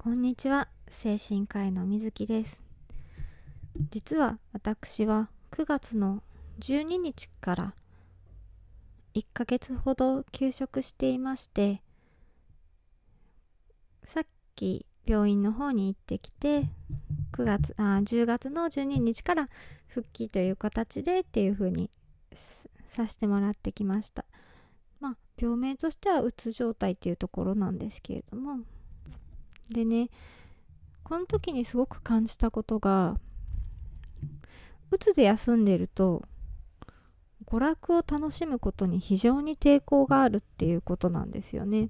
こんにちは。精神科医の水木です。実は私は9月の12日から1ヶ月ほど休職していましてさっき病院の方に行ってきて9月あ10月の12日から復帰という形でっていう風にさせてもらってきました。まあ病名としてはうつ状態っていうところなんですけれどもでねこの時にすごく感じたことがうつで休んでると娯楽を楽しむことに非常に抵抗があるっていうことなんですよね。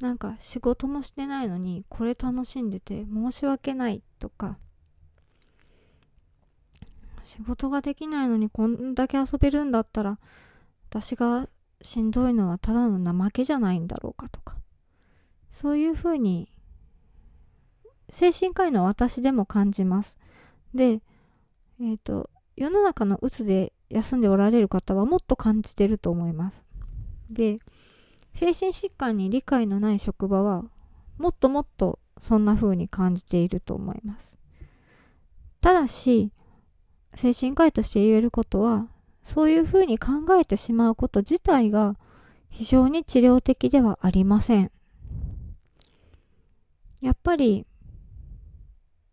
なんか仕事もしてないのにこれ楽しんでて申し訳ないとか仕事ができないのにこんだけ遊べるんだったら私がしんどいのはただの怠けじゃないんだろうかとかそういうふうに精神科医の私でも感じます。で、えっ、ー、と、世の中のうつで休んでおられる方はもっと感じてると思います。で、精神疾患に理解のない職場はもっともっとそんな風に感じていると思います。ただし、精神科医として言えることは、そういう風に考えてしまうこと自体が非常に治療的ではありません。やっぱり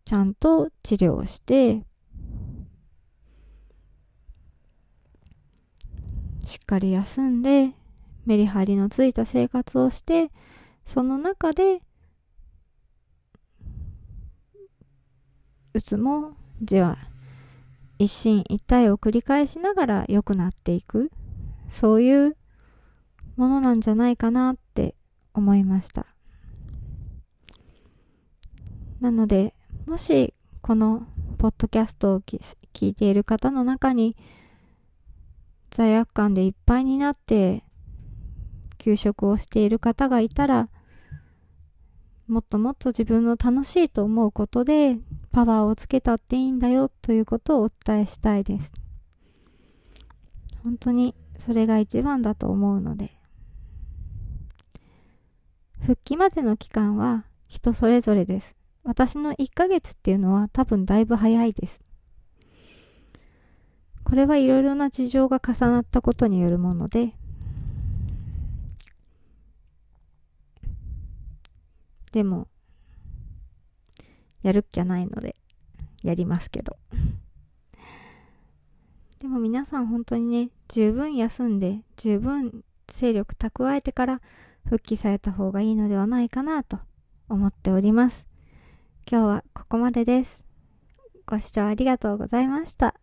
ちゃんと治療してしっかり休んでメリハリのついた生活をしてその中でうつもじわ一進一退を繰り返しながら良くなっていく。そういうものなんじゃないかなって思いました。なのでもしこのポッドキャストを聞いている方の中に罪悪感でいっぱいになって休職をしている方がいたらもっともっと自分の楽しいと思うことでパワーをつけたっていいんだよということをお伝えしたいです。本当にそれが一番だと思うので復帰までの期間は人それぞれです。私の1ヶ月っていうのは多分だいぶ早いです。これはいろいろな事情が重なったことによるもので、でも、やるっきゃないので、やりますけど。でも皆さん本当にね、十分休んで、十分勢力蓄えてから復帰された方がいいのではないかなと思っております。今日はここまでです。ご視聴ありがとうございました。